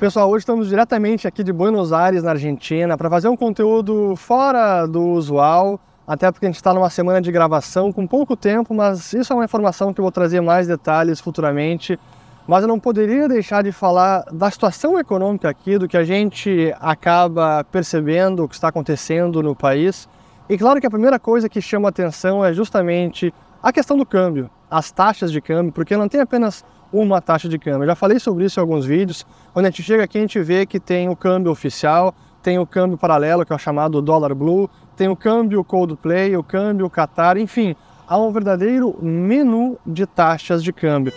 Pessoal, hoje estamos diretamente aqui de Buenos Aires, na Argentina, para fazer um conteúdo fora do usual, até porque a gente está numa semana de gravação com pouco tempo, mas isso é uma informação que eu vou trazer mais detalhes futuramente. Mas eu não poderia deixar de falar da situação econômica aqui, do que a gente acaba percebendo, o que está acontecendo no país. E claro que a primeira coisa que chama atenção é justamente a questão do câmbio, as taxas de câmbio, porque não tem apenas uma taxa de câmbio. Eu já falei sobre isso em alguns vídeos. Quando a gente chega aqui, a gente vê que tem o câmbio oficial, tem o câmbio paralelo, que é o chamado dólar blue, tem o câmbio Coldplay, o câmbio Qatar, enfim, há um verdadeiro menu de taxas de câmbio.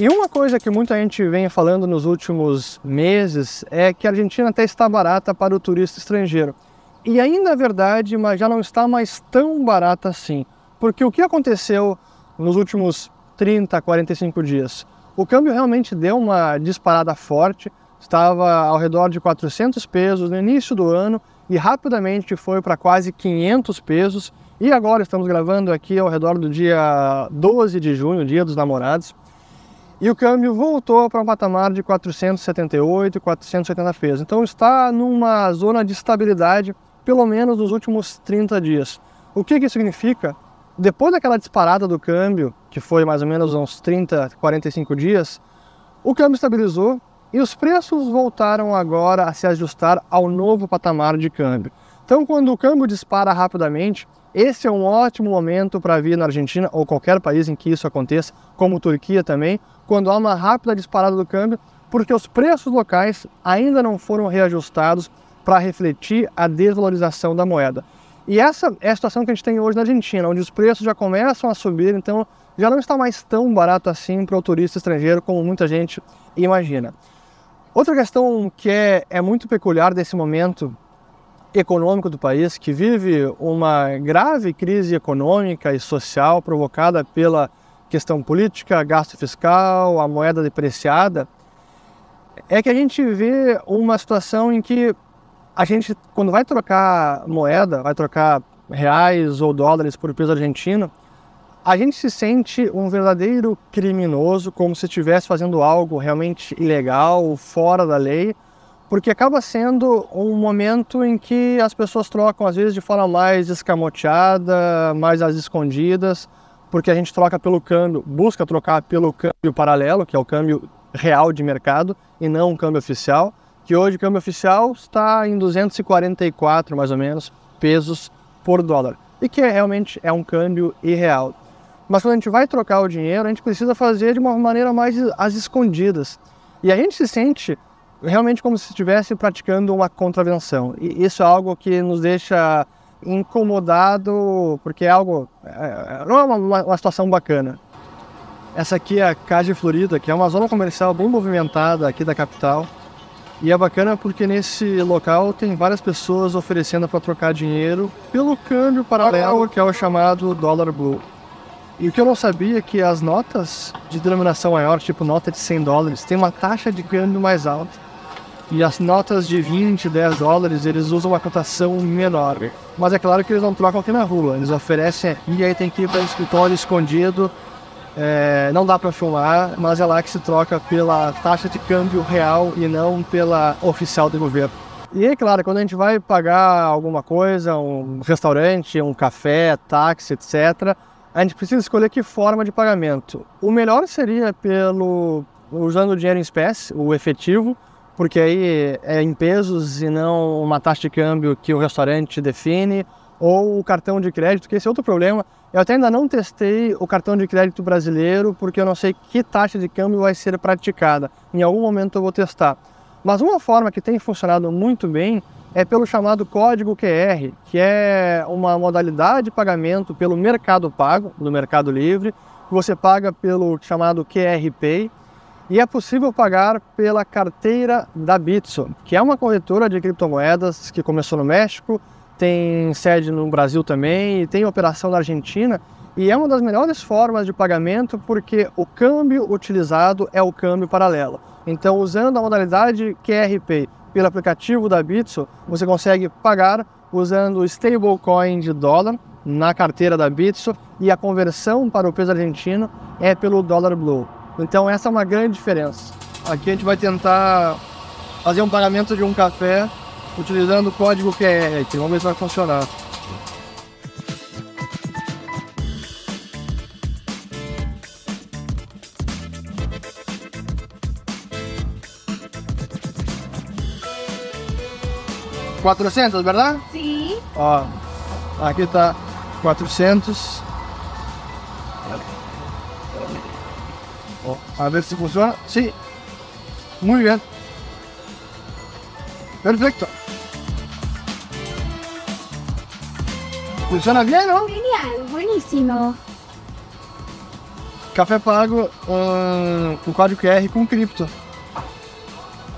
E uma coisa que muita gente vem falando nos últimos meses é que a Argentina até está barata para o turista estrangeiro. E ainda é verdade, mas já não está mais tão barata assim. Porque o que aconteceu nos últimos 30, 45 dias? O câmbio realmente deu uma disparada forte, estava ao redor de 400 pesos no início do ano e rapidamente foi para quase 500 pesos. E agora estamos gravando aqui ao redor do dia 12 de junho, dia dos namorados e o câmbio voltou para um patamar de 478 e 480 pesos. Então está numa zona de estabilidade, pelo menos nos últimos 30 dias. O que, que significa? Depois daquela disparada do câmbio, que foi mais ou menos uns 30, 45 dias, o câmbio estabilizou e os preços voltaram agora a se ajustar ao novo patamar de câmbio. Então, quando o câmbio dispara rapidamente, esse é um ótimo momento para vir na Argentina ou qualquer país em que isso aconteça, como Turquia também, quando há uma rápida disparada do câmbio, porque os preços locais ainda não foram reajustados para refletir a desvalorização da moeda. E essa é a situação que a gente tem hoje na Argentina, onde os preços já começam a subir, então já não está mais tão barato assim para o turista estrangeiro como muita gente imagina. Outra questão que é, é muito peculiar desse momento econômico do país, que vive uma grave crise econômica e social provocada pela questão política, gasto fiscal, a moeda depreciada, é que a gente vê uma situação em que a gente, quando vai trocar moeda, vai trocar reais ou dólares por peso argentino, a gente se sente um verdadeiro criminoso, como se estivesse fazendo algo realmente ilegal, fora da lei, porque acaba sendo um momento em que as pessoas trocam, às vezes, de forma mais escamoteada, mais às escondidas, porque a gente troca pelo câmbio, busca trocar pelo câmbio paralelo, que é o câmbio real de mercado, e não um câmbio oficial, que hoje o câmbio oficial está em 244, mais ou menos, pesos por dólar, e que realmente é um câmbio irreal. Mas quando a gente vai trocar o dinheiro, a gente precisa fazer de uma maneira mais às escondidas. E a gente se sente realmente como se estivesse praticando uma contravenção. E isso é algo que nos deixa incomodado, porque é algo. É, não é uma, uma, situação bacana. Essa aqui é a Cade Florida, que é uma zona comercial bem movimentada aqui da capital. E é bacana porque nesse local tem várias pessoas oferecendo para trocar dinheiro pelo câmbio paralelo, que é o chamado dólar blue. E o que eu não sabia é que as notas de denominação maior, tipo nota de 100 dólares, tem uma taxa de câmbio mais alta. E as notas de 20, 10 dólares, eles usam uma cotação menor. Mas é claro que eles não trocam aqui na rua, eles oferecem e aí tem que ir para o escritório escondido. É, não dá para filmar, mas é lá que se troca pela taxa de câmbio real e não pela oficial do governo. E é claro, quando a gente vai pagar alguma coisa, um restaurante, um café, táxi, etc., a gente precisa escolher que forma de pagamento. O melhor seria pelo usando o dinheiro em espécie, o efetivo, porque aí é em pesos e não uma taxa de câmbio que o restaurante define, ou o cartão de crédito, que esse é outro problema. Eu até ainda não testei o cartão de crédito brasileiro, porque eu não sei que taxa de câmbio vai ser praticada. Em algum momento eu vou testar. Mas uma forma que tem funcionado muito bem é pelo chamado código QR, que é uma modalidade de pagamento pelo Mercado Pago, do Mercado Livre. Você paga pelo chamado QR Pay e é possível pagar pela carteira da Bitso, que é uma corretora de criptomoedas que começou no México, tem sede no Brasil também e tem operação na Argentina. E é uma das melhores formas de pagamento porque o câmbio utilizado é o câmbio paralelo. Então, usando a modalidade QR Pay pelo aplicativo da Bitso, você consegue pagar usando stablecoin de dólar na carteira da Bitso e a conversão para o peso argentino é pelo dólar blue. Então essa é uma grande diferença. Aqui a gente vai tentar fazer um pagamento de um café utilizando o código QR. Vamos ver se vai funcionar. 400, verdade? Sim. Ó, aqui tá 400. A ver se funciona. Sim. Muy bien. Perfecto. Funciona bien, ¿no? Genial, buenísimo. Café pago um, com código QR com cripto.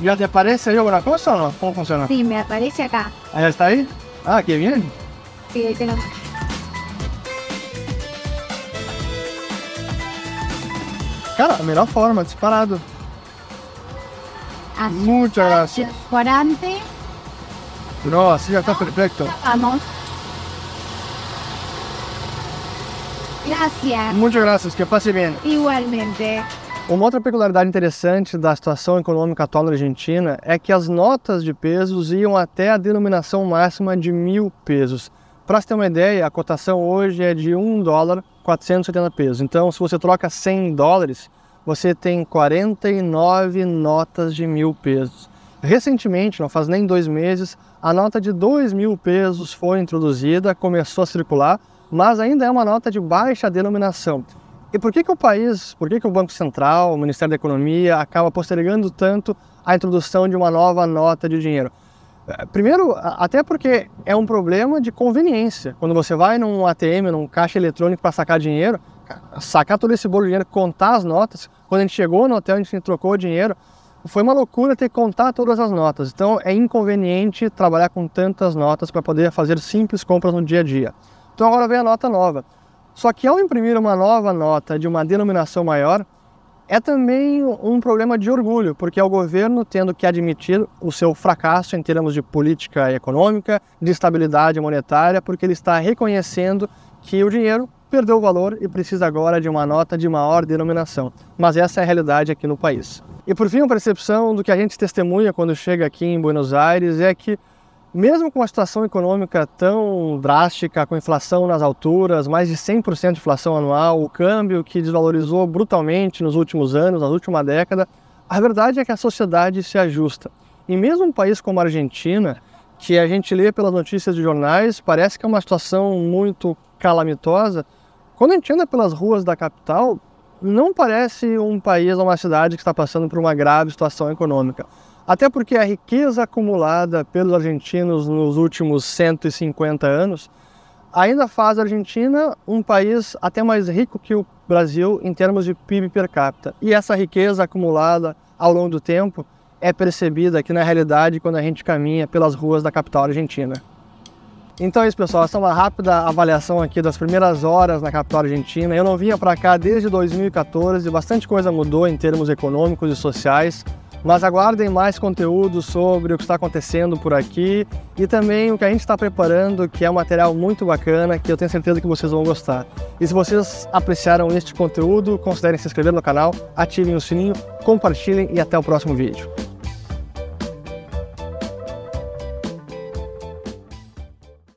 ¿Ya te aparece ahí alguna cosa o no? ¿Cómo funciona? Sí, me aparece acá. ¿Ahí está ahí? Ah, qué bien. Sí, ahí te Cara, a melhor forma, disparado. Así. Muchas gracias. Por antes, No, así ya está perfecto. vamos. Gracias. Muchas gracias, que passe bem. Igualmente. Uma outra peculiaridade interessante da situação econômica atual na Argentina é que as notas de pesos iam até a denominação máxima de mil pesos. Para você ter uma ideia, a cotação hoje é de 1 dólar 470 pesos. Então, se você troca 100 dólares, você tem 49 notas de mil pesos. Recentemente, não faz nem dois meses, a nota de 2 mil pesos foi introduzida, começou a circular, mas ainda é uma nota de baixa denominação. E por que, que o país, por que, que o Banco Central, o Ministério da Economia, acaba postergando tanto a introdução de uma nova nota de dinheiro? Eh, Primeiro, até porque é um problema de conveniência. Quando você vai num ATM, num caixa eletrônico para sacar dinheiro, sacar todo esse bolo de dinheiro, contar as notas. Quando a gente chegou no hotel, a gente trocou o dinheiro. Foi uma loucura ter que contar todas as notas. Então é inconveniente trabalhar com tantas notas para poder fazer simples compras no dia a dia. Então agora vem a nota nova. Só que ao imprimir uma nova nota de uma denominação maior, é também um problema de orgulho, porque é o governo tendo que admitir o seu fracasso em termos de política econômica, de estabilidade monetária, porque ele está reconhecendo que o dinheiro perdeu o valor e precisa agora de uma nota de maior denominação. Mas essa é a realidade aqui no país. E por fim, a percepção do que a gente testemunha quando chega aqui em Buenos Aires é que mesmo com uma situação econômica tão drástica, com inflação nas alturas, mais de 100% de inflação anual, o câmbio que desvalorizou brutalmente nos últimos anos, na última década, a verdade é que a sociedade se ajusta. E mesmo um país como a Argentina, que a gente lê pelas notícias de jornais, parece que é uma situação muito calamitosa, quando a gente anda pelas ruas da capital, não parece um país ou uma cidade que está passando por uma grave situação econômica. Até porque a riqueza acumulada pelos argentinos nos últimos 150 anos ainda faz a Argentina um país até mais rico que o Brasil em termos de PIB per capita. E essa riqueza acumulada ao longo do tempo é percebida aqui na realidade quando a gente caminha pelas ruas da capital argentina. Então é isso, pessoal. Essa é uma rápida avaliação aqui das primeiras horas na capital argentina. Eu não vinha para cá desde 2014, bastante coisa mudou em termos econômicos e sociais. Mas aguardem mais conteúdo sobre o que está acontecendo por aqui e também o que a gente está preparando, que é um material muito bacana, que eu tenho certeza que vocês vão gostar. E se vocês apreciaram este conteúdo, considerem se inscrever no canal, ativem o sininho, compartilhem e até o próximo vídeo.